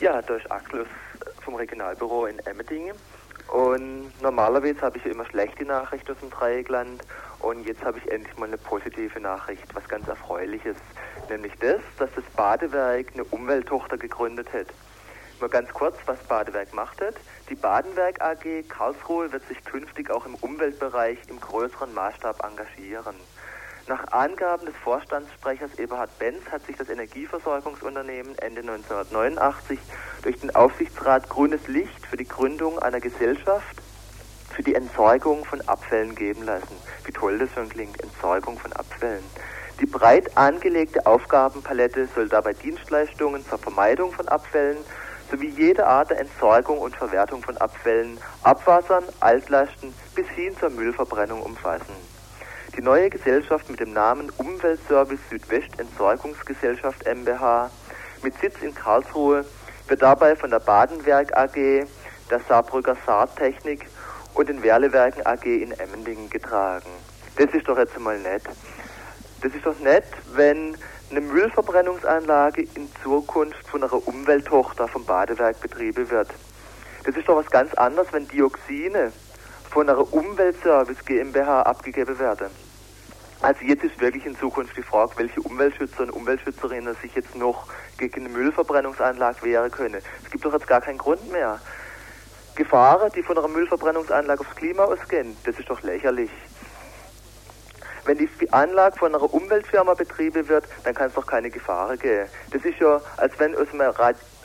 Ja, ist Axel vom Regionalbüro in Emmendingen. Und normalerweise habe ich ja immer schlechte Nachrichten aus dem Dreieckland. Und jetzt habe ich endlich mal eine positive Nachricht, was ganz Erfreuliches. Nämlich das, dass das Badewerk eine Umwelttochter gegründet hat. Mal ganz kurz, was Badewerk macht hat. Die Badenwerk AG Karlsruhe wird sich künftig auch im Umweltbereich im größeren Maßstab engagieren. Nach Angaben des Vorstandssprechers Eberhard Benz hat sich das Energieversorgungsunternehmen Ende 1989 durch den Aufsichtsrat grünes Licht für die Gründung einer Gesellschaft für die Entsorgung von Abfällen geben lassen. Wie toll das schon klingt, Entsorgung von Abfällen. Die breit angelegte Aufgabenpalette soll dabei Dienstleistungen zur Vermeidung von Abfällen sowie jede Art der Entsorgung und Verwertung von Abfällen, Abwassern, Altlasten bis hin zur Müllverbrennung umfassen. Die neue Gesellschaft mit dem Namen Umweltservice Südwest Entsorgungsgesellschaft MBH mit Sitz in Karlsruhe wird dabei von der Badenwerk AG, der Saarbrücker Saartechnik und den Werlewerken AG in Emmendingen getragen. Das ist doch jetzt mal nett. Das ist doch nett, wenn eine Müllverbrennungsanlage in Zukunft von einer Umwelttochter vom Badewerk betrieben wird. Das ist doch was ganz anderes, wenn Dioxine von einer Umweltservice GmbH abgegeben werden. Also jetzt ist wirklich in Zukunft die Frage, welche Umweltschützer und Umweltschützerinnen sich jetzt noch gegen eine Müllverbrennungsanlage wehren können. Es gibt doch jetzt gar keinen Grund mehr. Gefahren, die von einer Müllverbrennungsanlage aufs Klima ausgehen, das ist doch lächerlich. Wenn die Anlage von einer Umweltfirma betrieben wird, dann kann es doch keine Gefahren geben. Das ist ja, als wenn aus einem,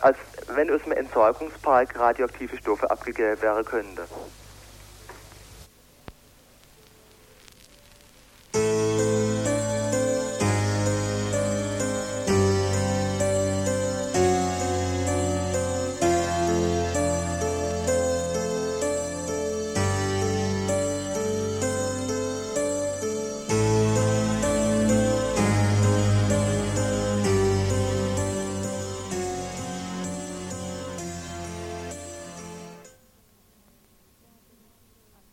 als wenn aus einem Entsorgungspark radioaktive Stoffe abgegeben werden könnten.